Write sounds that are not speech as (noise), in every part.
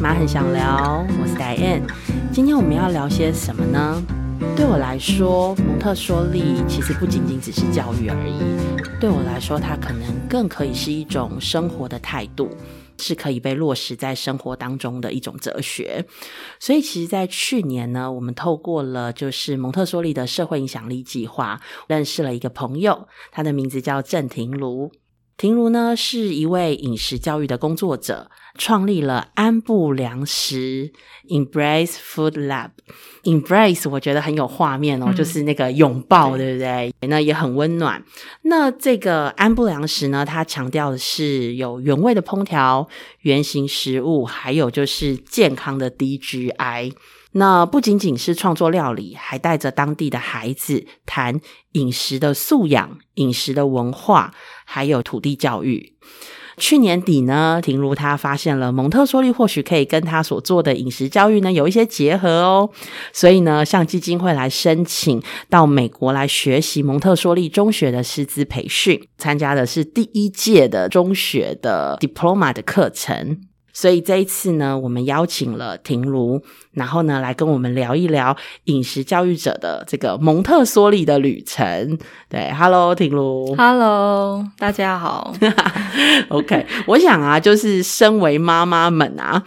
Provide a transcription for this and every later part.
妈很想聊，我是 Diane。今天我们要聊些什么呢？对我来说，蒙特梭利其实不仅仅只是教育而已。对我来说，它可能更可以是一种生活的态度，是可以被落实在生活当中的一种哲学。所以，其实，在去年呢，我们透过了就是蒙特梭利的社会影响力计划，认识了一个朋友，他的名字叫郑庭卢。婷如呢是一位饮食教育的工作者，创立了安布粮食 （Embrace Food Lab）。Embrace 我觉得很有画面哦，就是那个拥抱，对不对？那也很温暖。那这个安布粮食呢，它强调的是有原味的烹调、原形食物，还有就是健康的低 GI。那不仅仅是创作料理，还带着当地的孩子谈饮食的素养、饮食的文化，还有土地教育。去年底呢，婷如他发现了蒙特梭利或许可以跟他所做的饮食教育呢有一些结合哦，所以呢向基金会来申请到美国来学习蒙特梭利中学的师资培训，参加的是第一届的中学的 diploma 的课程。所以这一次呢，我们邀请了婷如，然后呢，来跟我们聊一聊饮食教育者的这个蒙特梭利的旅程。对，Hello，婷如，Hello，大家好。(laughs) OK，我想啊，就是身为妈妈们啊。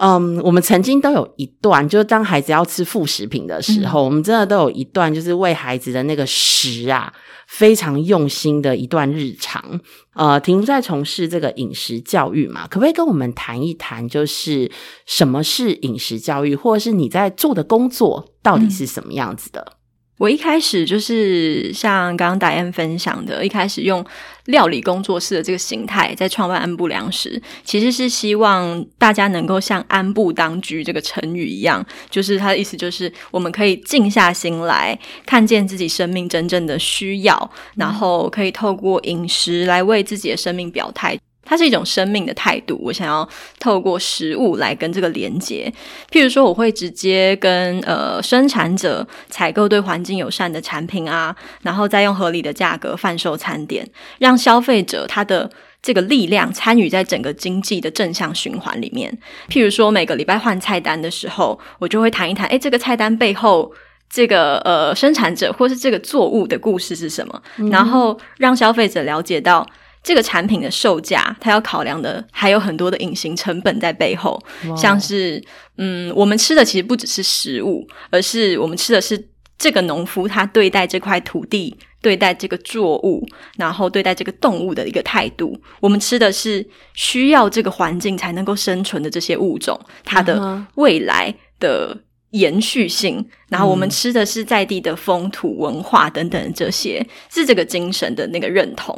嗯，我们曾经都有一段，就是当孩子要吃副食品的时候，我们真的都有一段，就是为孩子的那个食啊，非常用心的一段日常。呃，婷在从事这个饮食教育嘛，可不可以跟我们谈一谈，就是什么是饮食教育，或者是你在做的工作到底是什么样子的？我一开始就是像刚刚达燕分享的，一开始用料理工作室的这个形态在创办安布粮食，其实是希望大家能够像安步当居这个成语一样，就是它的意思就是我们可以静下心来看见自己生命真正的需要，然后可以透过饮食来为自己的生命表态。它是一种生命的态度，我想要透过食物来跟这个连接。譬如说，我会直接跟呃生产者采购对环境友善的产品啊，然后再用合理的价格贩售餐点，让消费者他的这个力量参与在整个经济的正向循环里面。譬如说，每个礼拜换菜单的时候，我就会谈一谈，诶，这个菜单背后这个呃生产者或是这个作物的故事是什么，然后让消费者了解到。这个产品的售价，它要考量的还有很多的隐形成本在背后，像是嗯，我们吃的其实不只是食物，而是我们吃的是这个农夫他对待这块土地、对待这个作物，然后对待这个动物的一个态度。我们吃的是需要这个环境才能够生存的这些物种，它的未来的。延续性，然后我们吃的是在地的风土文化等等这些，是这个精神的那个认同。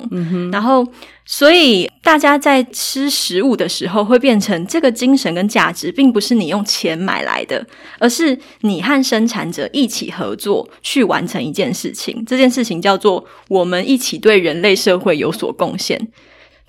然后，所以大家在吃食物的时候，会变成这个精神跟价值，并不是你用钱买来的，而是你和生产者一起合作去完成一件事情。这件事情叫做我们一起对人类社会有所贡献。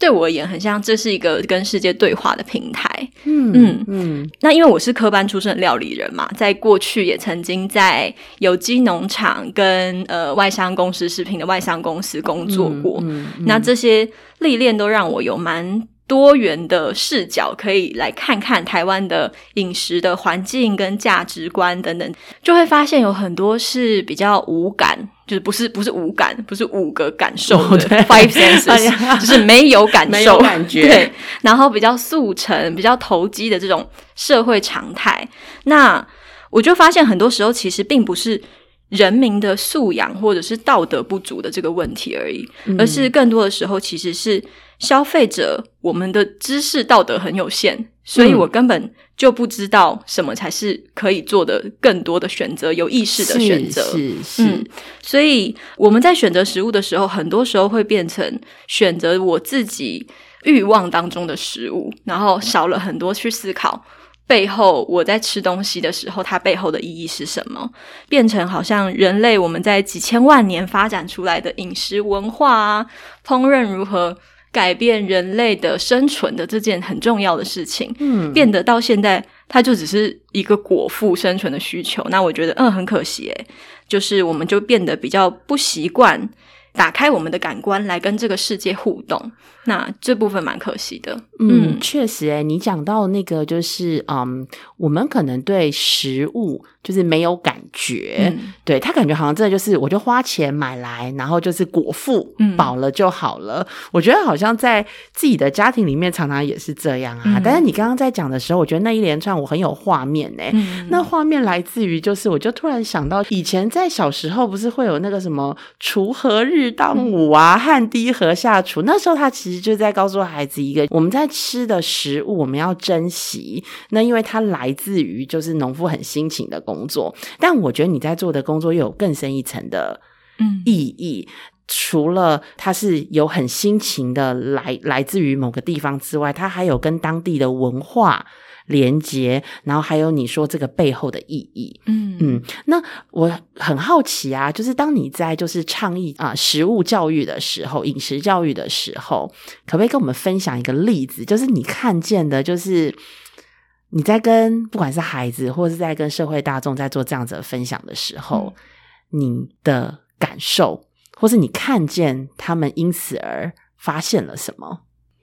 对我而言，很像这是一个跟世界对话的平台。嗯嗯嗯。那因为我是科班出身的料理人嘛，在过去也曾经在有机农场跟呃外商公司食品的外商公司工作过。那这些历练都让我有蛮。多元的视角可以来看看台湾的饮食的环境跟价值观等等，就会发现有很多是比较无感，就是不是不是五感，不是五个感受的 five senses，就是没有感受感觉。(laughs) 对，然后比较速成、比较投机的这种社会常态，那我就发现很多时候其实并不是。人民的素养或者是道德不足的这个问题而已，而是更多的时候其实是消费者我们的知识道德很有限，所以我根本就不知道什么才是可以做的更多的选择，有意识的选择。是是，所以我们在选择食物的时候，很多时候会变成选择我自己欲望当中的食物，然后少了很多去思考。背后，我在吃东西的时候，它背后的意义是什么？变成好像人类我们在几千万年发展出来的饮食文化啊，烹饪如何改变人类的生存的这件很重要的事情，嗯，变得到现在，它就只是一个果腹生存的需求。那我觉得，嗯，很可惜，诶，就是我们就变得比较不习惯打开我们的感官来跟这个世界互动。那这部分蛮可惜的。嗯，确实，诶你讲到那个就是，嗯，我们可能对食物就是没有感觉，嗯对他感觉好像真的就是，我就花钱买来，然后就是果腹，嗯饱了就好了。我觉得好像在自己的家庭里面常常也是这样啊。嗯但是你刚刚在讲的时候，我觉得那一连串我很有画面呢、嗯那画面来自于，就是我就突然想到，以前在小时候不是会有那个什么锄禾日当午啊，汗滴禾下锄。那时候他其实就在告诉孩子一个，我们在吃的食物我们要珍惜。那因为它来自于就是农夫很辛勤的工作，但我觉得你在做的工作又有更深一层的嗯意义。除了它是有很辛勤的来来自于某个地方之外，它还有跟当地的文化连接，然后还有你说这个背后的意义。嗯嗯，那我很好奇啊，就是当你在就是倡议啊、食物教育的时候，饮食教育的时候，可不可以跟我们分享一个例子？就是你看见的，就是你在跟不管是孩子，或是在跟社会大众在做这样子的分享的时候，你的感受，或是你看见他们因此而发现了什么？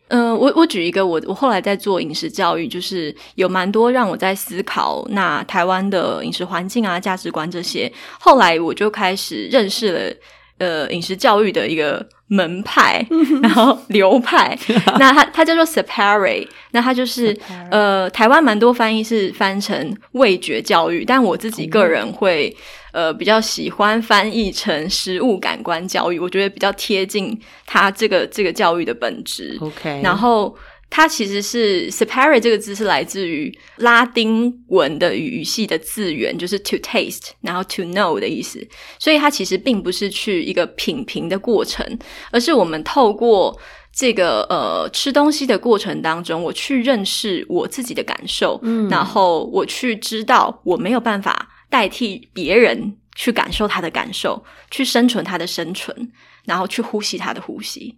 呃，我我举一个我我后来在做饮食教育，就是有蛮多让我在思考那台湾的饮食环境啊、价值观这些。后来我就开始认识了呃饮食教育的一个门派，然后流派。(laughs) 那它它叫做 Separate，那它就是呃台湾蛮多翻译是翻成味觉教育，但我自己个人会。呃，比较喜欢翻译成食物感官教育，我觉得比较贴近它这个这个教育的本质。OK，然后它其实是 separate 这个字是来自于拉丁文的语系的字源，就是 to taste，然后 to know 的意思。所以它其实并不是去一个品评的过程，而是我们透过这个呃吃东西的过程当中，我去认识我自己的感受，嗯然后我去知道我没有办法代替别人去感受他的感受，去生存他的生存，然后去呼吸他的呼吸。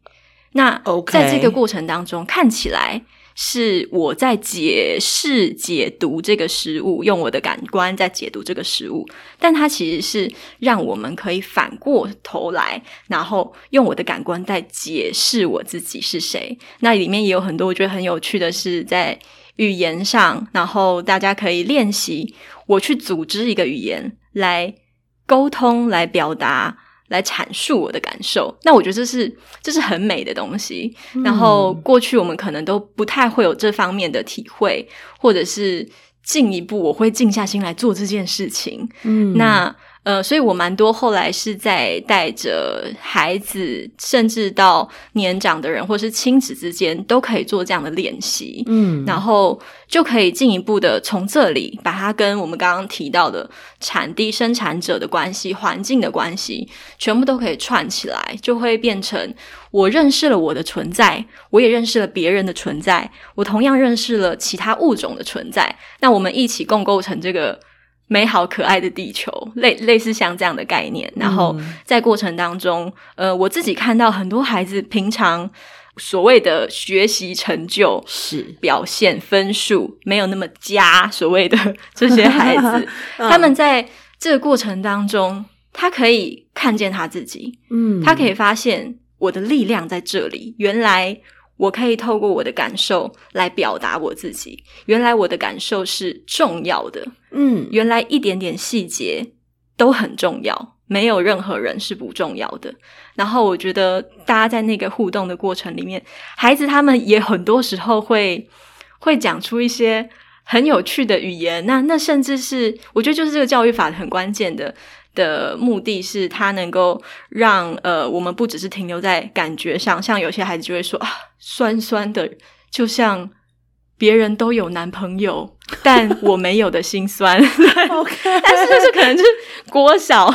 那在这个过程当中，看起来是我在解释、解读这个食物，用我的感官在解读这个食物，但它其实是让我们可以反过头来，然后用我的感官在解释我自己是谁。那里面也有很多我觉得很有趣的是在语言上，然后大家可以练习我去组织一个语言来沟通、来表达、来阐述我的感受。那我觉得这是这是很美的东西。然后过去我们可能都不太会有这方面的体会，或者是进一步我会静下心来做这件事情。嗯那呃，所以我蛮多后来是在带着孩子，甚至到年长的人或是亲子之间，都可以做这样的练习。嗯然后就可以进一步的从这里把它跟我们刚刚提到的产地生产者的关系、环境的关系，全部都可以串起来，就会变成我认识了我的存在，我也认识了别人的存在，我同样认识了其他物种的存在，那我们一起共构成这个。美好可爱的地球，类类似像这样的概念，然后在过程当中，呃，我自己看到很多孩子平常所谓的学习成就是。表现分数没有那么佳，所谓的 (laughs) 这些孩子，(laughs) 他们在这个过程当中，他可以看见他自己，嗯。他可以发现我的力量在这里。原来我可以透过我的感受来表达我自己，原来我的感受是重要的，嗯原来一点点细节都很重要，没有任何人是不重要的。然后我觉得大家在那个互动的过程里面，孩子他们也很多时候会会讲出一些很有趣的语言。那那甚至是我觉得就是这个教育法很关键的。的目的是，它能够让呃，我们不只是停留在感觉上，像有些孩子就会说啊，酸酸的，就像别人都有男朋友，(laughs) 但我没有的心酸。OK，(laughs) 但是就是可能就是国小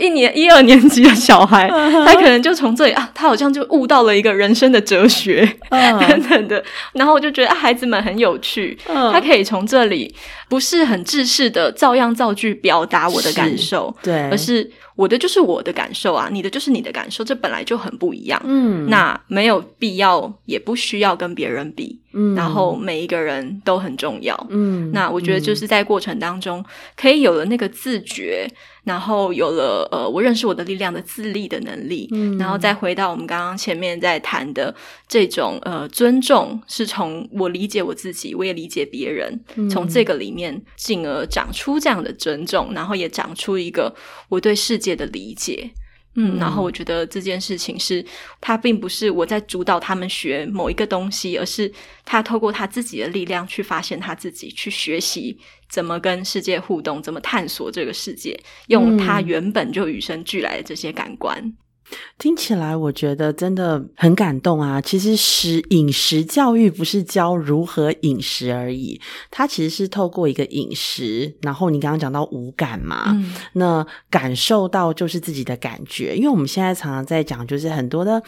一年一二年级的小孩，他可能就从这里啊，他好像就悟到了一个人生的哲学 (laughs) 等等的，然后我就觉得、啊、孩子们很有趣，嗯。他可以从这里不是很制式的照样造句表达我的感受，对，而是我的就是我的感受啊，你的就是你的感受，这本来就很不一样。嗯，那没有必要，也不需要跟别人比。嗯然后每一个人都很重要。嗯，那我觉得就是在过程当中，可以有了那个自觉，然后有了呃，我认识我的力量的自立的能力，嗯然后再回到我们刚刚前面在谈的这种呃尊重，是从我理解我自己，我也理解别人，嗯从这个里面进而长出这样的尊重，然后也长出一个我对世界的理解。嗯，然后我觉得这件事情是，他并不是我在主导他们学某一个东西，而是他透过他自己的力量去发现他自己，去学习怎么跟世界互动，怎么探索这个世界，用他原本就与生俱来的这些感官。听起来我觉得真的很感动啊！其实食饮食教育不是教如何饮食而已，它其实是透过一个饮食，然后你刚刚讲到五感嘛，嗯。那感受到就是自己的感觉，因为我们现在常常在讲，就是很多的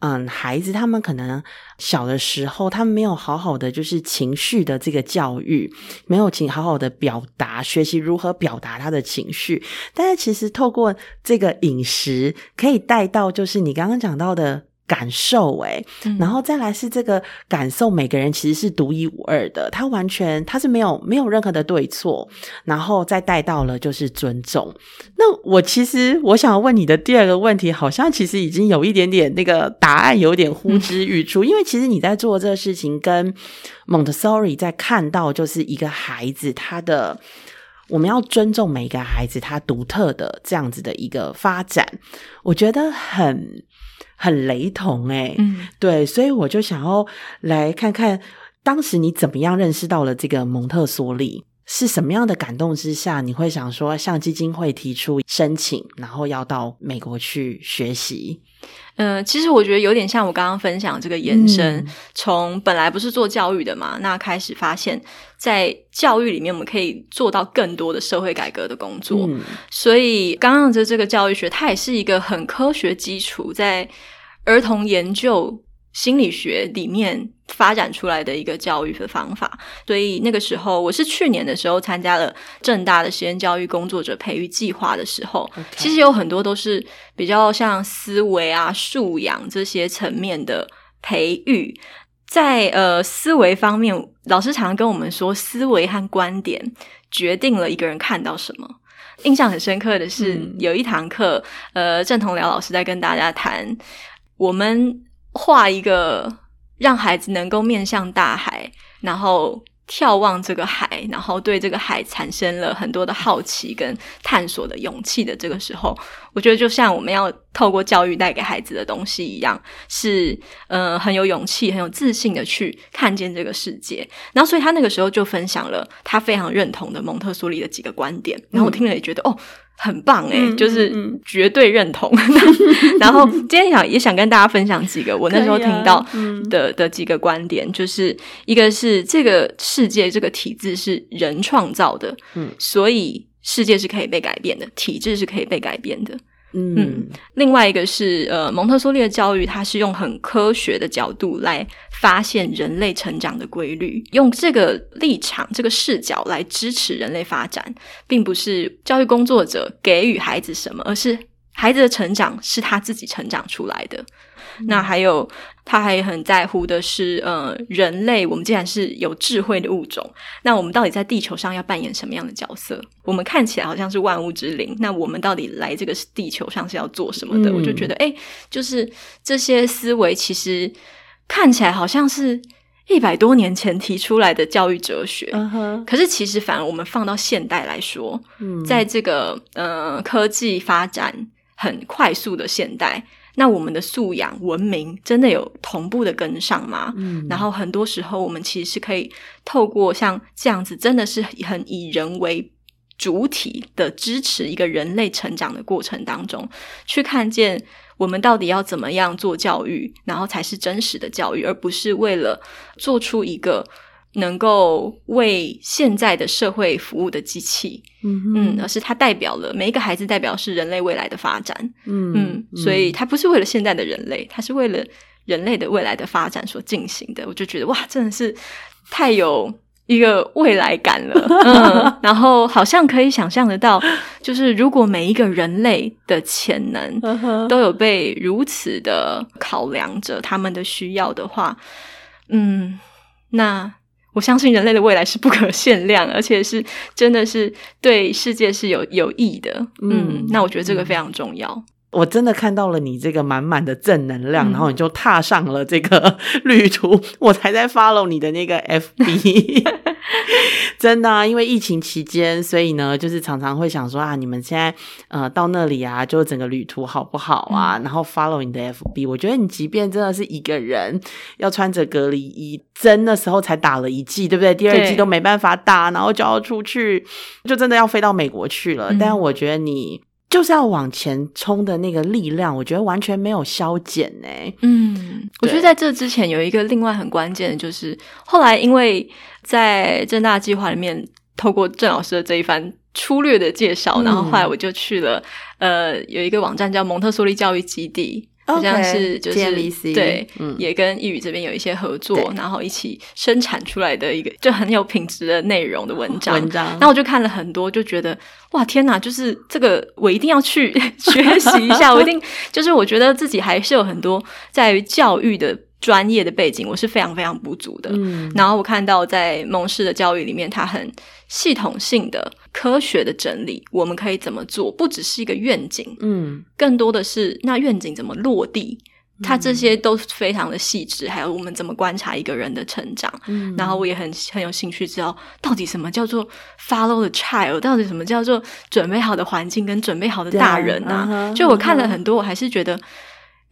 嗯孩子，他们可能小的时候，他们没有好好的就是情绪的这个教育，没有请好好的表达，学习如何表达他的情绪，但是其实透过这个饮食，可以带到就是你刚刚讲到的。感受诶，嗯然后再来是这个感受，每个人其实是独一无二的，他完全他是没有没有任何的对错，然后再带到了就是尊重。那我其实我想问你的第二个问题，好像其实已经有一点点那个答案有点呼之欲出，因为其实你在做这个事情，跟 Montessori 在看到就是一个孩子他的。我们要尊重每一个孩子他独特的这样子的一个发展，我觉得很很雷同诶、嗯。对，所以我就想要来看看当时你怎么样认识到了这个蒙特梭利，是什么样的感动之下，你会想说向基金会提出申请，然后要到美国去学习？嗯，其实我觉得有点像我刚刚分享这个延伸，嗯从本来不是做教育的嘛，那开始发现，在教育里面我们可以做到更多的社会改革的工作。嗯所以刚刚的这个教育学，它也是一个很科学基础，在儿童研究心理学里面发展出来的一个教育的方法。所以那个时候，我是去年的时候参加了正大的实验教育工作者培育计划的时候其实有很多都是比较像思维啊、素养这些层面的培育。在呃思维方面，老师常跟我们说，思维和观点决定了一个人看到什么。印象很深刻的是，嗯有一堂课，呃，郑同僚老师在跟大家谈，我们画一个让孩子能够面向大海，然后眺望这个海，然后对这个海产生了很多的好奇跟探索的勇气的这个时候，我觉得就像我们要透过教育带给孩子的东西一样，是呃很有勇气、很有自信的去看见这个世界。然后，所以他那个时候就分享了他非常认同的蒙特梭利的几个观点，然后我听了也觉得、哦。很棒诶、嗯就是绝对认同。(laughs) 然后今天想也想跟大家分享几个我那时候听到嗯的、的几个观点，就是一个是这个世界这个体制是人创造的，嗯所以世界是可以被改变的，体制是可以被改变的。嗯另外一个是呃，蒙特梭利的教育，它是用很科学的角度来发现人类成长的规律，用这个立场、这个视角来支持人类发展，并不是教育工作者给予孩子什么，而是孩子的成长是他自己成长出来的。那还有，他还很在乎的是，呃，人类，我们既然是有智慧的物种，那我们到底在地球上要扮演什么样的角色？我们看起来好像是万物之灵，那我们到底来这个地球上是要做什么的？嗯我就觉得，哎，就是这些思维其实看起来好像是一百多年前提出来的教育哲学，可是其实反而我们放到现代来说，嗯在这个呃科技发展很快速的现代，那我们的素养文明真的有同步的跟上吗？嗯然后很多时候，我们其实是可以透过像这样子，真的是很以人为主体的支持一个人类成长的过程当中，去看见我们到底要怎么样做教育，然后才是真实的教育，而不是为了做出一个能够为现在的社会服务的机器。嗯嗯，而是它代表了每一个孩子，代表是人类未来的发展。嗯嗯，所以它不是为了现在的人类，它是为了人类的未来的发展所进行的。我就觉得哇，真的是太有一个未来感了。(laughs) 嗯，然后好像可以想象得到，就是如果每一个人类的潜能都有被如此的考量着他们的需要的话，嗯，那。我相信人类的未来是不可限量，而且是真的是对世界是有有益的。嗯，那我觉得这个非常重要。我真的看到了你这个满满的正能量，然后你就踏上了这个 (laughs) 旅途。我才在 follow 你的那个 FB，(laughs) (laughs) 真的，因为疫情期间，所以呢，就是常常会想说啊，你们现在呃到那里啊，就整个旅途好不好啊？然后 follow 你的 FB，我觉得你即便真的是一个人，要穿着隔离衣，真的时候才打了一剂，对不对？第二剂都没办法打，然后就要出去，就真的要飞到美国去了。但我觉得你。就是要往前冲的那个力量，我觉得完全没有消减呢。嗯，我觉得在这之前有一个另外很关键的，就是后来因为在正大计划里面，透过郑老师的这一番粗略的介绍，然后后来我就去了呃，有一个网站叫蒙特梭利教育基地。好像是就是对，也跟易语这边有一些合作，然后一起生产出来的一个就很有品质的内容的文章。文章，然后我就看了很多，就觉得哇天哪，就是这个我一定要去 (laughs) 学习一下，我一定就是我觉得自己还是有很多在于教育的。专业的背景我是非常非常不足的，嗯，然后我看到在蒙氏的教育里面，它很系统性的、科学的整理，我们可以怎么做？不只是一个愿景，嗯，更多的是那愿景怎么落地，它这些都非常的细致，还有我们怎么观察一个人的成长，嗯，然后我也很很有兴趣知道到底什么叫做 follow the child，到底什么叫做准备好的环境跟准备好的大人啊？就我看了很多，我还是觉得，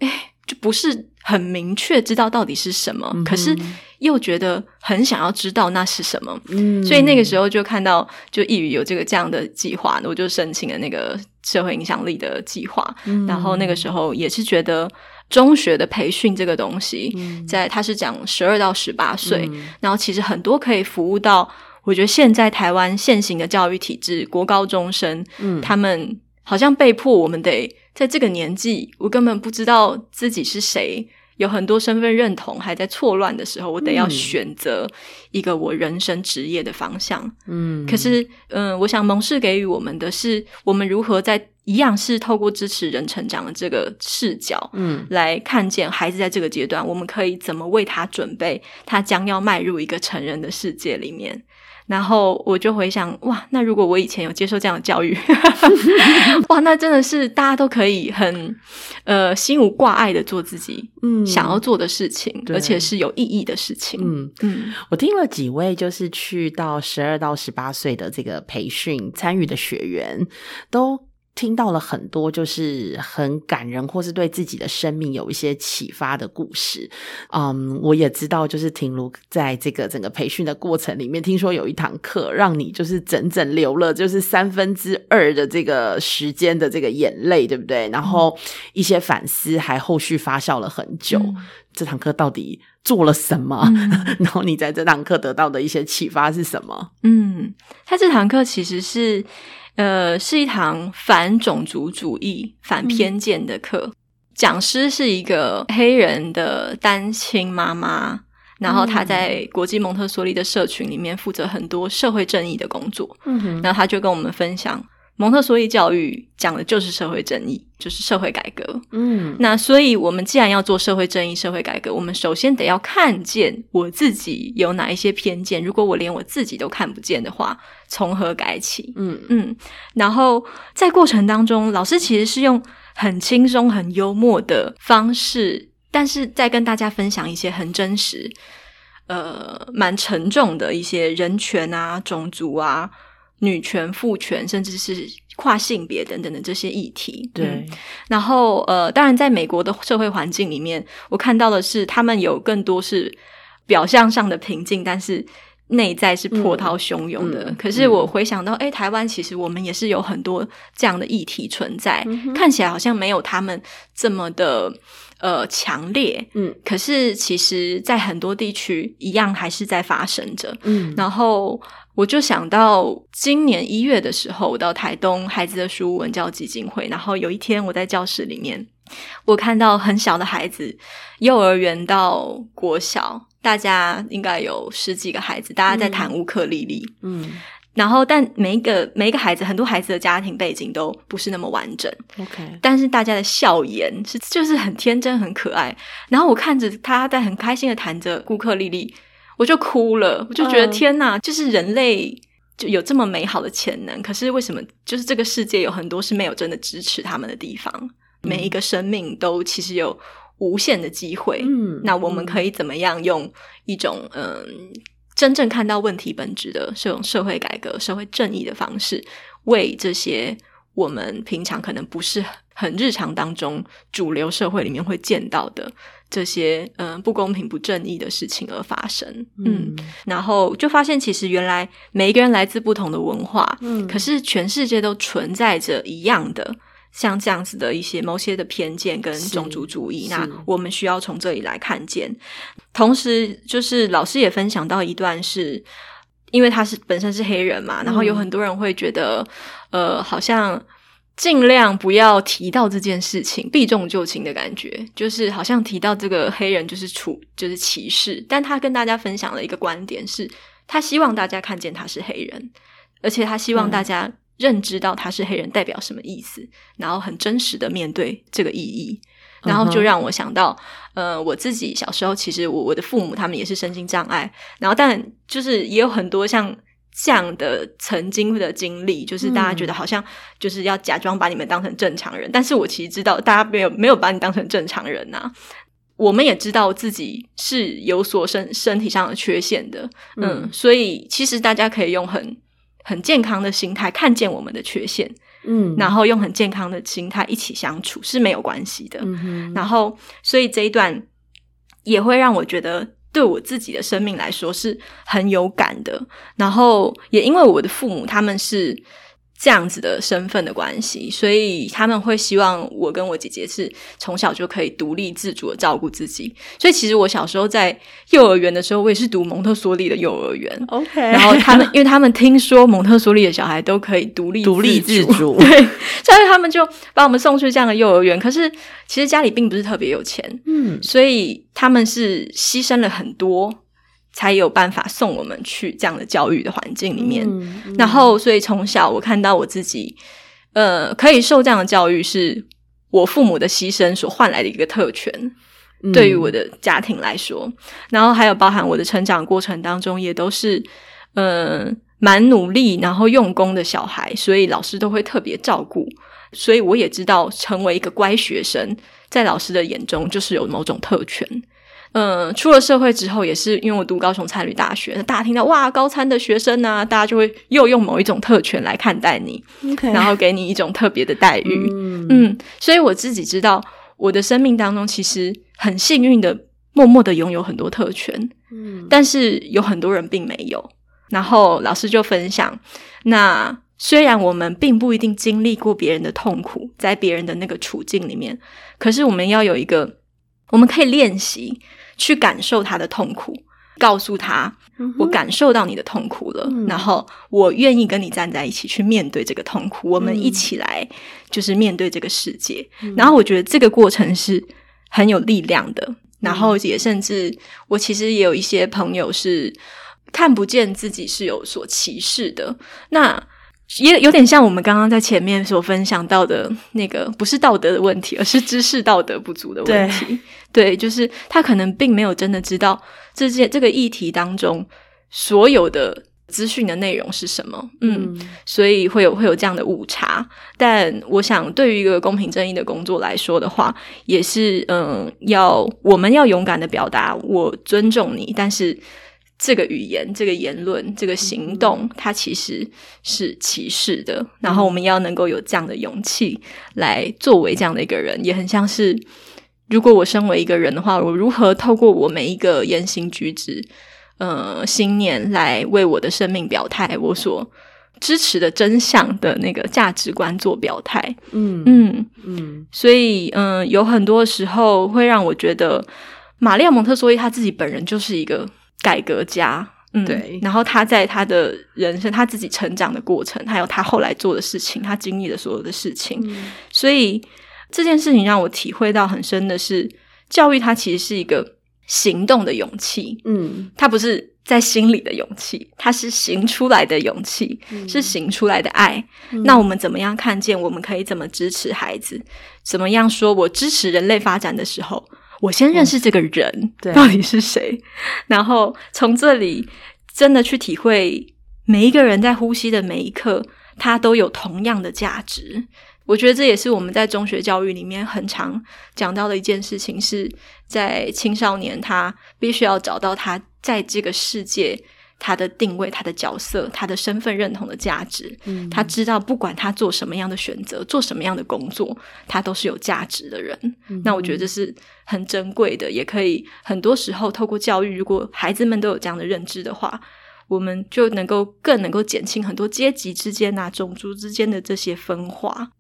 哎。就不是很明确知道到底是什么，可是又觉得很想要知道那是什么，所以那个时候就看到就易语有这个这样的计划，我就申请了那个社会影响力的计划。然后那个时候也是觉得中学的培训这个东西，在他是讲十二到十八岁，然后其实很多可以服务到，我觉得现在台湾现行的教育体制，国高中生，他们好像被迫我们得。在这个年纪，我根本不知道自己是谁，有很多身份认同还在错乱的时候，我得要选择一个我人生职业的方向。嗯，可是，嗯，我想蒙氏给予我们的是，我们如何在一样是透过支持人成长的这个视角，嗯，来看见孩子在这个阶段，我们可以怎么为他准备，他将要迈入一个成人的世界里面。然后我就回想，哇，那如果我以前有接受这样的教育，(laughs) (laughs) 哇，那真的是大家都可以很呃心无挂碍的做自己嗯想要做的事情，而且是有意义的事情。嗯嗯，我听了几位就是去到十二到十八岁的这个培训参与的学员都。听到了很多就是很感人，或是对自己的生命有一些启发的故事。嗯，我也知道，就是婷如在这个整个培训的过程里面，听说有一堂课让你就是整整流了就是三分之二的这个时间的这个眼泪，对不对？然后一些反思还后续发酵了很久。这堂课到底做了什么？(laughs) 然后你在这堂课得到的一些启发是什么？嗯，他这堂课其实是。呃，是一堂反种族主义、反偏见的课。讲师是一个黑人的单亲妈妈，然后她在国际蒙特梭利的社群里面负责很多社会正义的工作。嗯哼，然后她就跟我们分享。蒙特梭利教育讲的就是社会正义，就是社会改革。嗯，那所以我们既然要做社会正义、社会改革，我们首先得要看见我自己有哪一些偏见。如果我连我自己都看不见的话，从何改起？嗯嗯。然后在过程当中，老师其实是用很轻松、很幽默的方式，但是在跟大家分享一些很真实、呃，蛮沉重的一些人权啊、种族啊。女权、父权，甚至是跨性别等等的这些议题，对。然后，呃，当然，在美国的社会环境里面，我看到的是，他们有更多是表象上的平静，但是内在是波涛汹涌的。可是，我回想到，哎，台湾其实我们也是有很多这样的议题存在，看起来好像没有他们这么的呃强烈，嗯。可是，其实，在很多地区，一样还是在发生着，嗯。然后。我就想到今年一月的时候，我到台东孩子的书文教基金会，然后有一天我在教室里面，我看到很小的孩子，幼儿园到国小。大家应该有十几个孩子，大家在谈乌克丽丽，嗯然后但每一个每一个孩子，很多孩子的家庭背景都不是那么完整，，OK，但是大家的笑颜是就是很天真很可爱。然后我看着他在很开心的弹着乌克丽丽，我就哭了，我就觉得嗯天哪，就是人类。就有这么美好的潜能，可是为什么就是这个世界有很多是没有真的支持他们的地方？每一个生命都其实有无限的机会。嗯那我们可以怎么样用一种嗯真正看到问题本质的这种社会改革、社会正义的方式，为这些我们平常可能不是很日常当中主流社会里面会见到的这些嗯不公平、不正义的事情而发生。嗯，嗯然后就发现其实原来每一个人来自不同的文化，嗯可是全世界都存在着一样的。像这样子的一些某些的偏见跟是种族主义，那我们需要从这里来看见。同时，就是老师也分享到一段是，因为他是本身是黑人嘛，然后有嗯很多人会觉得，呃，好像尽量不要提到这件事情，避重就轻的感觉，就是好像提到这个黑人就是处就是歧视。但他跟大家分享了一个观点是，他希望大家看见他是黑人，而且他希望嗯大家认知到他是黑人代表什么意思，然后很真实的面对这个意义。然后就让我想到，呃，我自己小时候，其实我我的父母他们也是身心障碍，然后但就是也有很多像这样的曾经的经历，就是大家觉得好像就是要假装把你们当成正常人，但是我其实知道大家没有没有把你当成正常人呐、我们也知道自己是有所身身体上的缺陷的，嗯，嗯所以其实大家可以用很很健康的心态看见我们的缺陷，嗯。然后用很健康的心态一起相处是没有关系的。嗯然后，所以这一段也会让我觉得，对我自己的生命来说是很有感的。然后，也因为我的父母他们是这样子的身份的关系，所以他们会希望我跟我姐姐是从小就可以独立自主的照顾自己。所以，其实我小时候在幼儿园的时候，我也是读蒙特梭利的幼儿园。OK，然后他们，因为他们听说蒙特梭利的小孩都可以独立独立自自主 (laughs) 对，所以他们就把我们送去这样的幼儿园。可是其实家里并不是特别有钱，嗯所以他们是牺牲了很多，才有办法送我们去这样的教育的环境里面。嗯嗯然后，所以从小我看到我自己，呃，可以受这样的教育，是我父母的牺牲所换来的一个特权。嗯对于我的家庭来说，然后还有包含我的成长过程当中，也都是嗯、呃蛮努力，然后用功的小孩，所以老师都会特别照顾。所以我也知道，成为一个乖学生，在老师的眼中就是有某种特权。嗯，出了社会之后，也是因为我读高雄参旅大学，大家听到哇高参的学生啊，大家就会又用某一种特权来看待你然后给你一种特别的待遇。嗯嗯，所以我自己知道，我的生命当中其实很幸运的，默默的拥有很多特权，嗯但是有很多人并没有。然后老师就分享，那虽然我们并不一定经历过别人的痛苦，在别人的那个处境里面，可是我们要有一个，我们可以练习去感受他的痛苦，告诉他，我感受到你的痛苦了，嗯。然后我愿意跟你站在一起去面对这个痛苦，我们嗯一起来就是面对这个世界。然后我觉得这个过程是很有力量的，然后也甚至我其实也有一些朋友是看不见自己是有所歧视的，那。也有点像我们刚刚在前面所分享到的那个，不是道德的问题，而是知识道德不足的问题。对，就是他可能并没有真的知道这件这个议题当中所有的资讯的内容是什么。嗯，所以会有会有这样的误差。但我想，对于一个公平正义的工作来说的话，也是嗯，要我们要勇敢的表达我尊重你，但是。这个语言、这个言论、这个行动，它其实是歧视的。然后我们要能够有这样的勇气来作为这样的一个人，也很像是，如果我身为一个人的话，我如何透过我每一个言行举止、呃信念来为我的生命表态，我所支持的真相的那个价值观做表态。嗯。嗯，嗯。所以嗯、呃有很多时候会让我觉得，玛利亚蒙特梭利他自己本人就是一个改革家。嗯，对然后他在他的人生，他自己成长的过程，还有他后来做的事情，他经历的所有的事情，嗯所以这件事情让我体会到很深的是，教育它其实是一个行动的勇气。嗯它不是在心里的勇气，它是行出来的勇气，是行出来的爱。那我们怎么样看见？我们可以怎么支持孩子？怎么样说我支持人类发展的时候，我先认识这个人、对到底是谁，然后从这里真的去体会每一个人在呼吸的每一刻，他都有同样的价值。我觉得这也是我们在中学教育里面很常讲到的一件事情，是在青少年他必须要找到他在这个世界他的定位、他的角色、他的身份认同的价值。嗯他知道不管他做什么样的选择、做什么样的工作，他都是有价值的人。那我觉得这是很珍贵的，也可以很多时候透过教育，如果孩子们都有这样的认知的话。我们就能够更能够减轻很多阶级之间啊、种族之间的这些分化。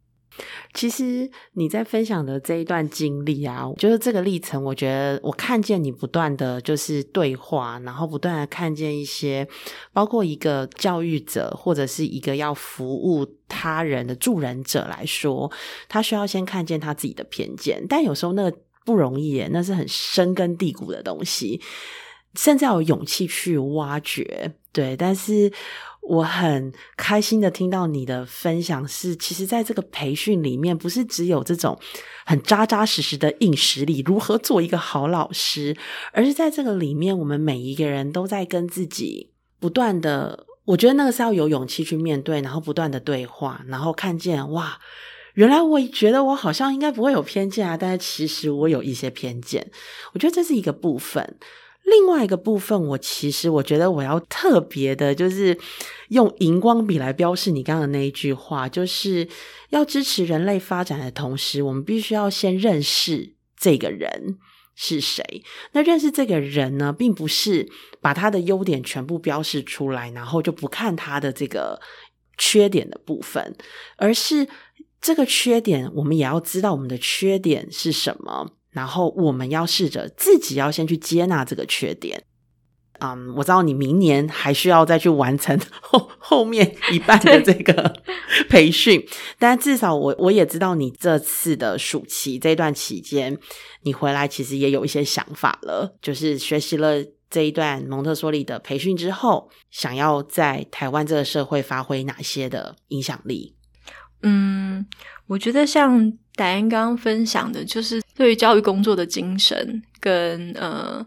其实你在分享的这一段经历啊，就是这个历程，我觉得我看见你不断的就是对话，然后不断的看见一些，包括一个教育者或者是一个要服务他人的助人者来说，他需要先看见他自己的偏见，但有时候那个不容易，那是很深根蒂固的东西，甚至要有勇气去挖掘。对，但是我很开心的听到你的分享是，其实在这个培训里面，不是只有这种很扎扎实实的硬实力，如何做一个好老师，而是在这个里面，我们每一个人都在跟自己不断的，我觉得那个是要有勇气去面对，然后不断的对话，然后看见哇。原来我觉得我好像应该不会有偏见啊，但是其实我有一些偏见。我觉得这是一个部分。另外一个部分，我其实我觉得我要特别的，就是用荧光笔来标示你刚刚的那一句话，就是要支持人类发展的同时，我们必须要先认识这个人是谁。那认识这个人呢，并不是把他的优点全部标示出来，然后就不看他的这个缺点的部分，而是这个缺点，我们也要知道我们的缺点是什么。然后我们要试着自己要先去接纳这个缺点。嗯，我知道你明年还需要再去完成 (laughs) 后后面一半的这个培训，但至少我我也知道你这次的暑期这段期间，你回来其实也有一些想法了，就是学习了这一段蒙特梭利的培训之后，想要在台湾这个社会发挥哪些的影响力？嗯，我觉得像戴安刚刚分享的，就是对于教育工作的精神跟呃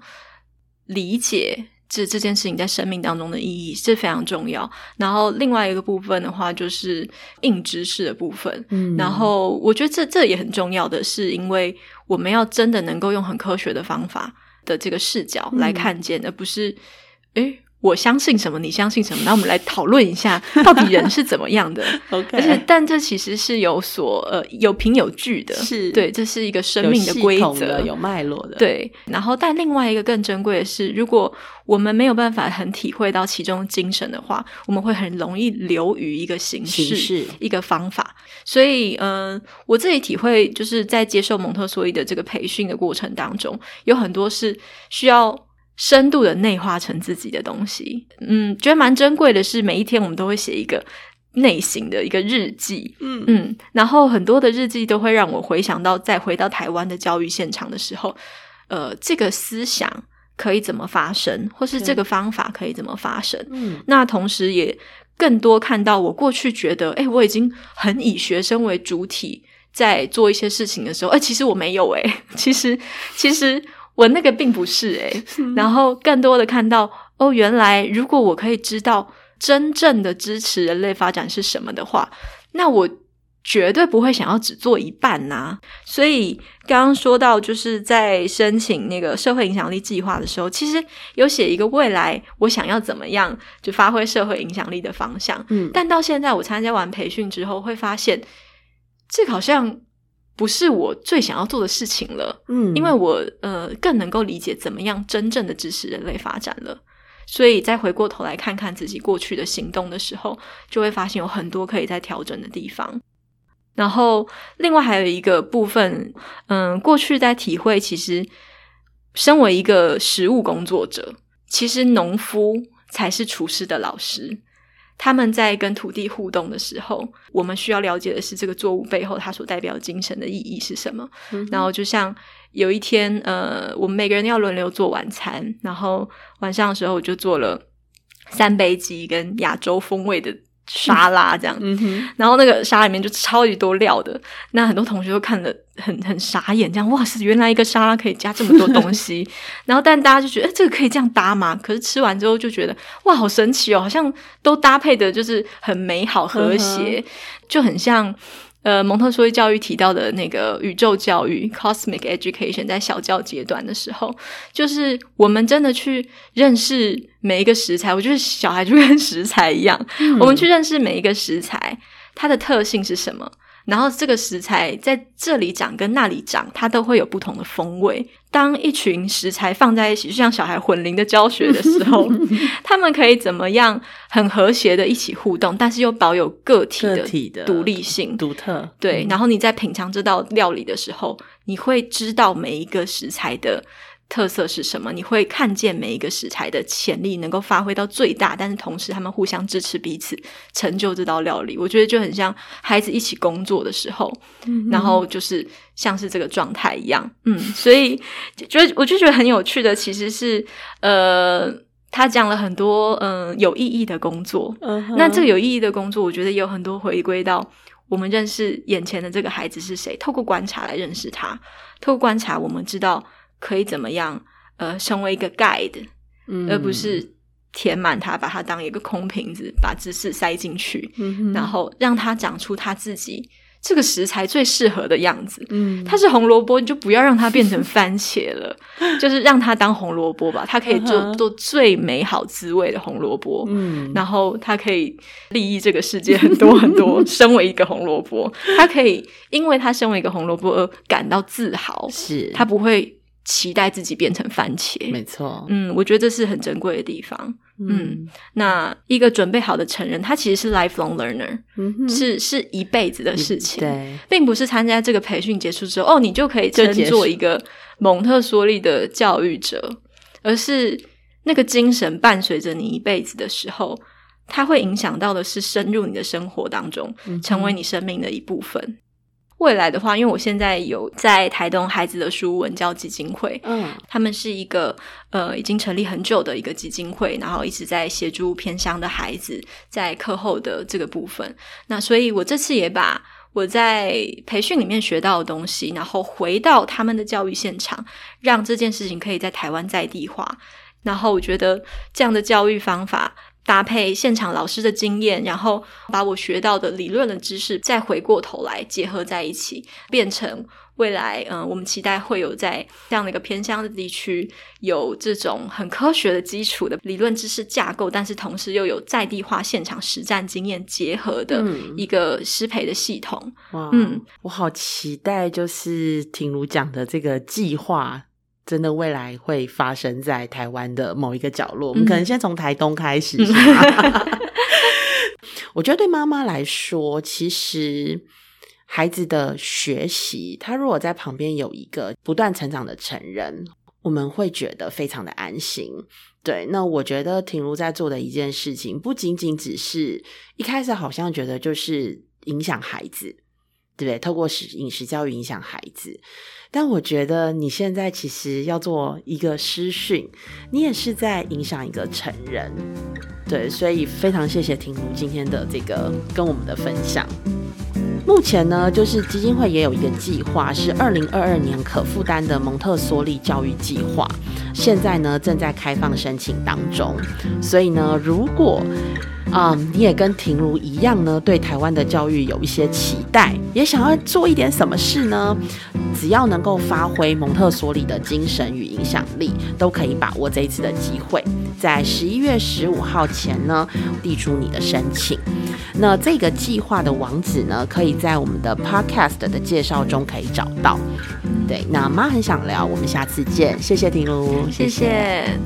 理解这这件事情在生命当中的意义是非常重要。然后另外一个部分的话，就是硬知识的部分。嗯然后我觉得这这也很重要的是，因为我们要真的能够用很科学的方法的这个视角来看见，而不是诶。我相信什么，你相信什么？那我们来讨论一下，(laughs) 到底人是怎么样的 (laughs) OK，而且，但这其实是有所呃有凭有据的，是对，这是一个生命的规则，有脉络的，对。然后，但另外一个更珍贵的是，如果我们没有办法很体会到其中精神的话，我们会很容易流于一个形式、形式一个方法。所以，嗯、我自己体会就是在接受蒙特梭利的这个培训的过程当中，有很多是需要。深度的内化成自己的东西，嗯，觉得蛮珍贵的是，每一天我们都会写一个内心的一个日记，嗯。嗯，然后很多的日记都会让我回想到，再回到台湾的教育现场的时候，呃，这个思想可以怎么发生，或是这个方法可以怎么发生。嗯。那同时也更多看到我过去觉得，哎，我已经很以学生为主体在做一些事情的时候，哎，其实我没有，哎，其实其实我那个并不是，哎，然后更多的看到，哦，原来如果我可以知道真正的支持人类发展是什么的话，那我绝对不会想要只做一半呐、所以刚刚说到，就是在申请那个社会影响力计划的时候，其实有写一个未来我想要怎么样就发挥社会影响力的方向。嗯。但到现在我参加完培训之后，会发现这个好像不是我最想要做的事情了。嗯因为我呃更能够理解怎么样真正的支持人类发展了，所以再回过头来看看自己过去的行动的时候，就会发现有很多可以再调整的地方。然后，另外还有一个部分，嗯，过去在体会，其实身为一个食物工作者，其实农夫才是厨师的老师。他们在跟土地互动的时候，我们需要了解的是这个作物背后它所代表精神的意义是什么。然后就像有一天，呃，我们每个人要轮流做晚餐，然后晚上的时候我就做了三杯鸡跟亚洲风味的。沙拉这样，然后那个沙里面就超级多料的，那很多同学都看得很很傻眼，这样哇塞，原来一个沙拉可以加这么多东西，(laughs) 然后但大家就觉得，哎，这个可以这样搭吗？可是吃完之后就觉得，哇，好神奇哦，好像都搭配的就是很美好和谐，就很像。呃，蒙特梭利教育提到的那个宇宙教育 （cosmic education） 在小教阶段的时候，就是我们真的去认识每一个食材。我觉得小孩就跟食材一样，我们去认识每一个食材，它的特性是什么。然后这个食材在这里长跟那里长，它都会有不同的风味。当一群食材放在一起，就像小孩混龄的教学的时候，(laughs) 他们可以怎么样很和谐的一起互动，但是又保有个体的独立性、独特。对，然后你在品尝这道料理的时候，你会知道每一个食材的。特色是什么？你会看见每一个食材的潜力能够发挥到最大，但是同时他们互相支持彼此，成就这道料理。我觉得就很像孩子一起工作的时候，然后就是像是这个状态一样。嗯，所以觉得我就觉得很有趣的，其实是呃，他讲了很多嗯有意义的工作。那这个有意义的工作，我觉得也有很多回归到我们认识眼前的这个孩子是谁，透过观察来认识他，透过观察，我们知道。可以怎么样？呃，成为一个 guide，而不是填满它，把它当一个空瓶子，把知识塞进去，然后让它长出它自己这个食材最适合的样子。嗯，它是红萝卜，你就不要让它变成番茄了，(laughs) 就是让它当红萝卜吧。它可以做做最美好滋味的红萝卜。嗯，然后它可以利益这个世界很多很多。(laughs) 身为一个红萝卜，它可以因为它身为一个红萝卜而感到自豪。是，它不会。期待自己变成番茄，没错。嗯，我觉得这是很珍贵的地方。嗯，那一个准备好的成人，他其实是 lifelong learner，是是一辈子的事情。对，并不是参加这个培训结束之后，哦，你就可以称作一个蒙特梭利的教育者，而是那个精神伴随着你一辈子的时候，它会影响到的是深入你的生活当中，成为你生命的一部分。未来的话，因为我现在有在台东孩子的书文教基金会，嗯，他们是一个呃已经成立很久的一个基金会，然后一直在协助偏乡的孩子在课后的这个部分。那所以，我这次也把我在培训里面学到的东西，然后回到他们的教育现场，让这件事情可以在台湾在地化。然后，我觉得这样的教育方法。搭配现场老师的经验，然后把我学到的理论的知识再回过头来结合在一起，变成未来嗯，我们期待会有在这样的一个偏乡的地区有这种很科学的基础的理论知识架构，但是同时又有在地化现场实战经验结合的一个师培的系统。哇，嗯，我好期待，就是婷如讲的这个计划。真的未来会发生在台湾的某一个角落，我们可能先从台东开始。(laughs) (laughs) 我觉得对妈妈来说，其实孩子的学习，他如果在旁边有一个不断成长的成人，我们会觉得非常的安心。对，那我觉得婷如在做的一件事情，不仅仅只是一开始好像觉得就是影响孩子，对不对？透过食饮食教育影响孩子。但我觉得你现在其实要做一个师训，你也是在影响一个成人，对，所以非常谢谢婷如今天的这个跟我们的分享。目前呢，就是基金会也有一个计划，是二零二二年可负担的蒙特梭利教育计划，现在呢正在开放申请当中，所以呢，如果啊，你也跟婷如一样呢，对台湾的教育有一些期待，也想要做一点什么事呢？只要能够发挥蒙特梭利的精神与影响力，都可以把握这一次的机会，在十一月十五号前呢，递出你的申请。那这个计划的网址呢，可以在我们的 Podcast 的介绍中可以找到。对，那妈很想聊，我们下次见，谢谢婷如，谢谢。